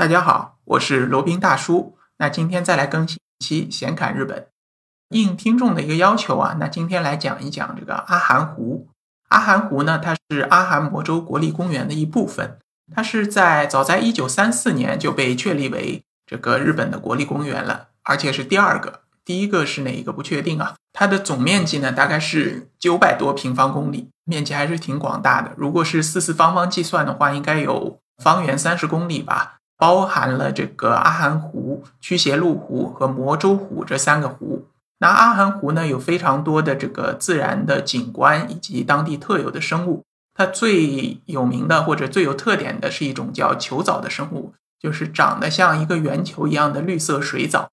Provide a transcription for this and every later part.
大家好，我是罗宾大叔。那今天再来更新一期闲侃日本，应听众的一个要求啊，那今天来讲一讲这个阿寒湖。阿寒湖呢，它是阿寒摩州国立公园的一部分，它是在早在一九三四年就被确立为这个日本的国立公园了，而且是第二个，第一个是哪一个不确定啊？它的总面积呢，大概是九百多平方公里，面积还是挺广大的。如果是四四方方计算的话，应该有方圆三十公里吧，包含了这个阿寒湖、驱邪路湖和魔州湖这三个湖。那阿寒湖呢，有非常多的这个自然的景观以及当地特有的生物。它最有名的或者最有特点的是一种叫球藻的生物，就是长得像一个圆球一样的绿色水藻。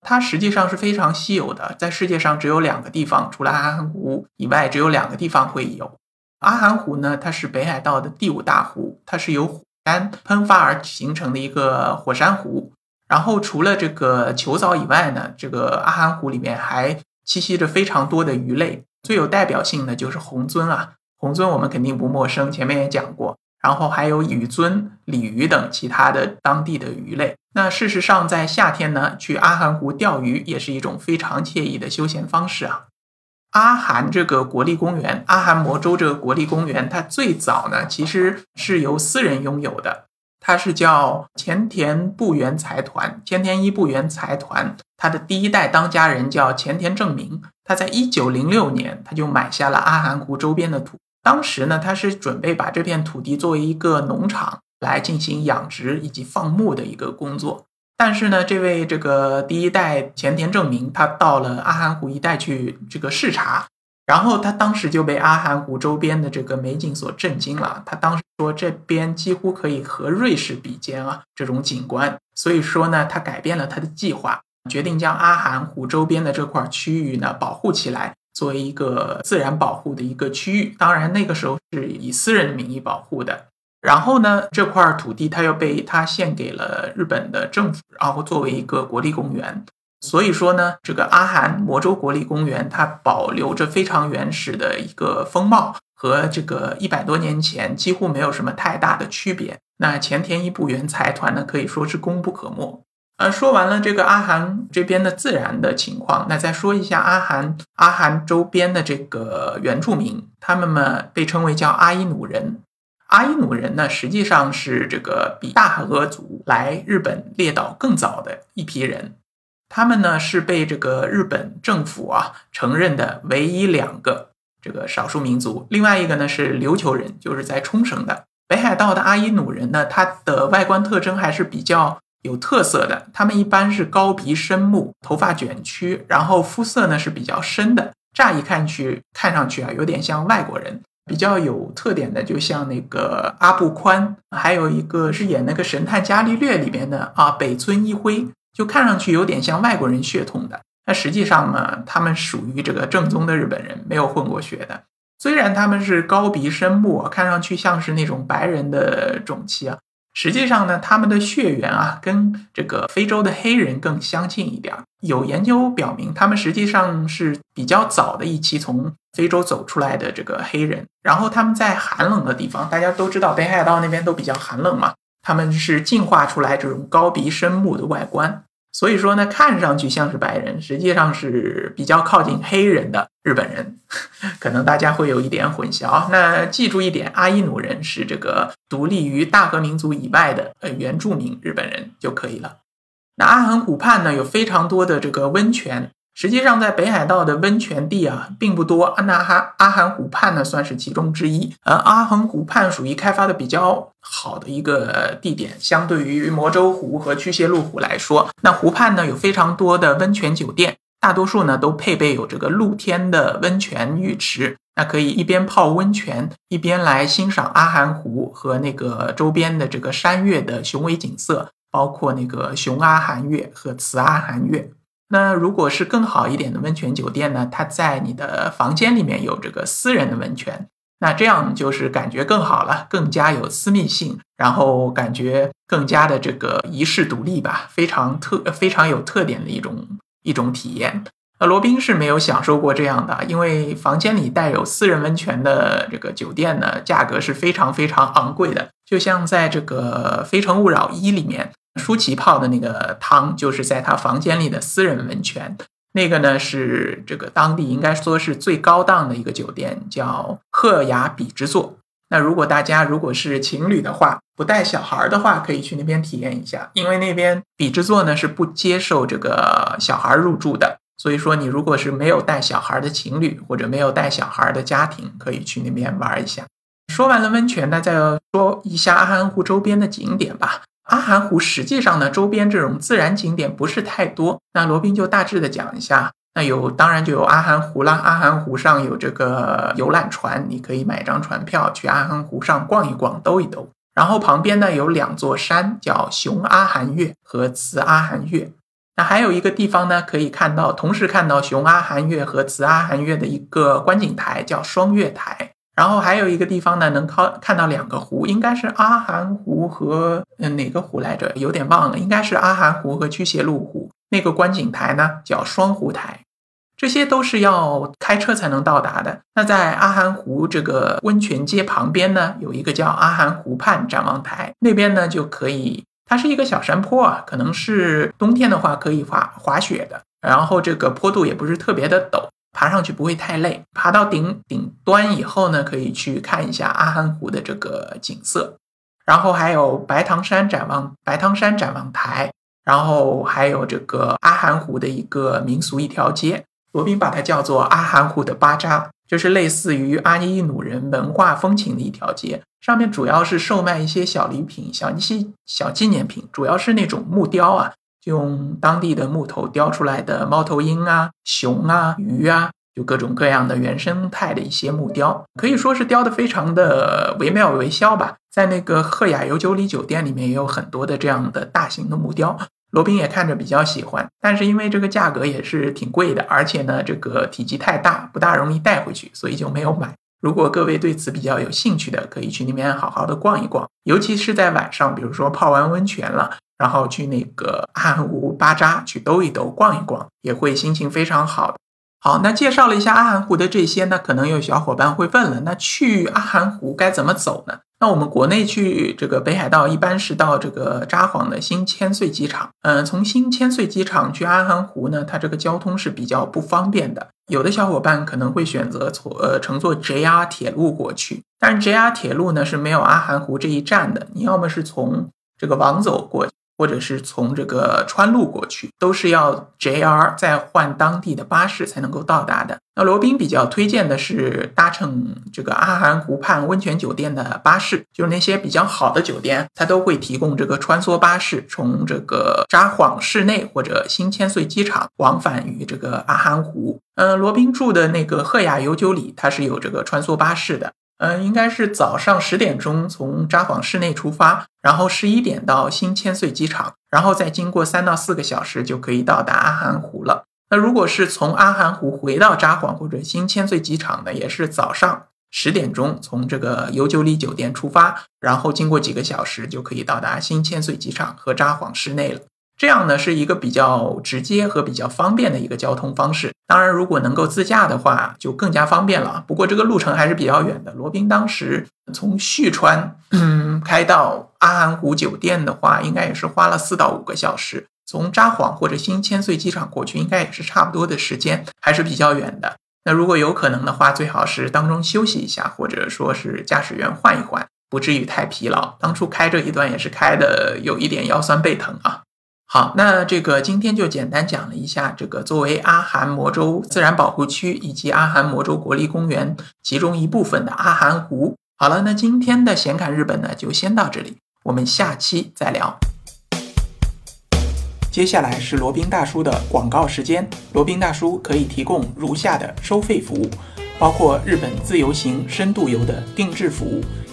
它实际上是非常稀有的，在世界上只有两个地方，除了阿寒湖以外，只有两个地方会有。阿寒湖呢，它是北海道的第五大湖，它是由喷发而形成的一个火山湖。然后除了这个球藻以外呢，这个阿寒湖里面还栖息着非常多的鱼类，最有代表性的就是红鳟啊，红鳟我们肯定不陌生，前面也讲过。然后还有羽鳟、鲤鱼等其他的当地的鱼类。那事实上，在夏天呢，去阿寒湖钓鱼也是一种非常惬意的休闲方式啊。阿寒这个国立公园，阿寒摩州这个国立公园，它最早呢其实是由私人拥有的，它是叫前田部原财团，前田一部原财团，它的第一代当家人叫前田正明，他在一九零六年他就买下了阿寒湖周边的土。当时呢，他是准备把这片土地作为一个农场来进行养殖以及放牧的一个工作。但是呢，这位这个第一代前田正明，他到了阿寒湖一带去这个视察，然后他当时就被阿寒湖周边的这个美景所震惊了。他当时说，这边几乎可以和瑞士比肩啊，这种景观。所以说呢，他改变了他的计划，决定将阿寒湖周边的这块区域呢保护起来。作为一个自然保护的一个区域，当然那个时候是以私人名义保护的。然后呢，这块土地它又被他献给了日本的政府，然后作为一个国立公园。所以说呢，这个阿寒魔州国立公园它保留着非常原始的一个风貌，和这个一百多年前几乎没有什么太大的区别。那前田一部原财团呢，可以说是功不可没。呃，说完了这个阿寒这边的自然的情况，那再说一下阿寒阿寒周边的这个原住民，他们呢被称为叫阿伊努人。阿伊努人呢，实际上是这个比大和俄族来日本列岛更早的一批人。他们呢是被这个日本政府啊承认的唯一两个这个少数民族。另外一个呢是琉球人，就是在冲绳的北海道的阿伊努人呢，他的外观特征还是比较。有特色的，他们一般是高鼻深目，头发卷曲，然后肤色呢是比较深的。乍一看去，看上去啊，有点像外国人。比较有特点的，就像那个阿部宽，还有一个是演那个《神探伽利略》里边的啊，北村一辉，就看上去有点像外国人血统的。那实际上呢，他们属于这个正宗的日本人，没有混过血的。虽然他们是高鼻深目，看上去像是那种白人的种妻啊。实际上呢，他们的血缘啊，跟这个非洲的黑人更相近一点。有研究表明，他们实际上是比较早的一期从非洲走出来的这个黑人。然后他们在寒冷的地方，大家都知道北海道那边都比较寒冷嘛，他们是进化出来这种高鼻深目的外观。所以说呢，看上去像是白人，实际上是比较靠近黑人的日本人，可能大家会有一点混淆。那记住一点，阿伊努人是这个独立于大和民族以外的呃原住民日本人就可以了。那阿寒古畔呢，有非常多的这个温泉。实际上，在北海道的温泉地啊，并不多。阿那哈阿寒湖畔呢，算是其中之一。而阿寒湖畔属于开发的比较好的一个地点，相对于魔州湖和驱邪路湖来说，那湖畔呢有非常多的温泉酒店，大多数呢都配备有这个露天的温泉浴池，那可以一边泡温泉，一边来欣赏阿寒湖和那个周边的这个山岳的雄伟景色，包括那个雄阿寒岳和雌阿寒岳。那如果是更好一点的温泉酒店呢？它在你的房间里面有这个私人的温泉，那这样就是感觉更好了，更加有私密性，然后感觉更加的这个遗世独立吧，非常特非常有特点的一种一种体验。那罗宾是没有享受过这样的，因为房间里带有私人温泉的这个酒店呢，价格是非常非常昂贵的，就像在这个《非诚勿扰一》里面。舒淇泡的那个汤，就是在他房间里的私人温泉。那个呢是这个当地应该说是最高档的一个酒店，叫赫雅比之作。那如果大家如果是情侣的话，不带小孩的话，可以去那边体验一下，因为那边比之作呢是不接受这个小孩入住的。所以说，你如果是没有带小孩的情侣或者没有带小孩的家庭，可以去那边玩一下。说完了温泉那，再说一下阿寒湖周边的景点吧。阿寒湖实际上呢，周边这种自然景点不是太多。那罗宾就大致的讲一下。那有，当然就有阿寒湖啦。阿寒湖上有这个游览船，你可以买张船票去阿寒湖上逛一逛、兜一兜。然后旁边呢有两座山，叫熊阿寒岳和慈阿寒岳。那还有一个地方呢，可以看到同时看到熊阿寒岳和慈阿寒岳的一个观景台，叫双月台。然后还有一个地方呢，能靠看到两个湖，应该是阿寒湖和嗯哪个湖来着？有点忘了，应该是阿寒湖和驱邪路湖。那个观景台呢叫双湖台，这些都是要开车才能到达的。那在阿寒湖这个温泉街旁边呢，有一个叫阿寒湖畔展望台，那边呢就可以，它是一个小山坡啊，可能是冬天的话可以滑滑雪的。然后这个坡度也不是特别的陡，爬上去不会太累。爬到顶顶端以后呢，可以去看一下阿寒湖的这个景色。然后还有白塘山展望白塘山展望台。然后还有这个阿寒湖的一个民俗一条街，罗宾把它叫做阿寒湖的巴扎，就是类似于阿伊努人文化风情的一条街。上面主要是售卖一些小礼品、小一些小纪念品，主要是那种木雕啊，用当地的木头雕出来的猫头鹰啊、熊啊、鱼啊，就各种各样的原生态的一些木雕，可以说是雕的非常的惟妙惟肖吧。在那个赫雅尤九里酒店里面也有很多的这样的大型的木雕。罗宾也看着比较喜欢，但是因为这个价格也是挺贵的，而且呢，这个体积太大，不大容易带回去，所以就没有买。如果各位对此比较有兴趣的，可以去那边好好的逛一逛，尤其是在晚上，比如说泡完温泉了，然后去那个阿寒湖巴扎去兜一兜、逛一逛，也会心情非常好。好，那介绍了一下阿寒湖的这些呢，可能有小伙伴会问了，那去阿寒湖该怎么走呢？那我们国内去这个北海道，一般是到这个札幌的新千岁机场。嗯，从新千岁机场去阿寒湖呢，它这个交通是比较不方便的。有的小伙伴可能会选择坐呃乘坐 JR 铁路过去，但是 JR 铁路呢是没有阿寒湖这一站的。你要么是从这个往走过。或者是从这个川路过去，都是要 JR 再换当地的巴士才能够到达的。那罗宾比较推荐的是搭乘这个阿寒湖畔温泉酒店的巴士，就是那些比较好的酒店，它都会提供这个穿梭巴士，从这个札幌市内或者新千岁机场往返于这个阿寒湖。嗯，罗宾住的那个赫雅游九里，它是有这个穿梭巴士的。嗯，应该是早上十点钟从札幌市内出发，然后十一点到新千岁机场，然后再经过三到四个小时就可以到达阿寒湖了。那如果是从阿寒湖回到札幌或者新千岁机场呢，也是早上十点钟从这个游九里酒店出发，然后经过几个小时就可以到达新千岁机场和札幌市内了。这样呢是一个比较直接和比较方便的一个交通方式。当然，如果能够自驾的话，就更加方便了。不过这个路程还是比较远的。罗宾当时从旭川嗯开到阿寒湖酒店的话，应该也是花了四到五个小时。从札幌或者新千岁机场过去，应该也是差不多的时间，还是比较远的。那如果有可能的话，最好是当中休息一下，或者说是驾驶员换一换，不至于太疲劳。当初开这一段也是开的有一点腰酸背疼啊。好，那这个今天就简单讲了一下这个作为阿寒魔州自然保护区以及阿寒魔州国立公园其中一部分的阿寒湖。好了，那今天的闲侃日本呢就先到这里，我们下期再聊。接下来是罗宾大叔的广告时间，罗宾大叔可以提供如下的收费服务，包括日本自由行、深度游的定制服务，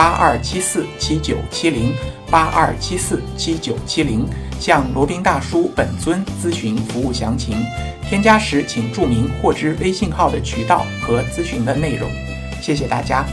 八二七四七九七零八二七四七九七零，向罗宾大叔本尊咨询服务详情。添加时请注明获知微信号的渠道和咨询的内容。谢谢大家。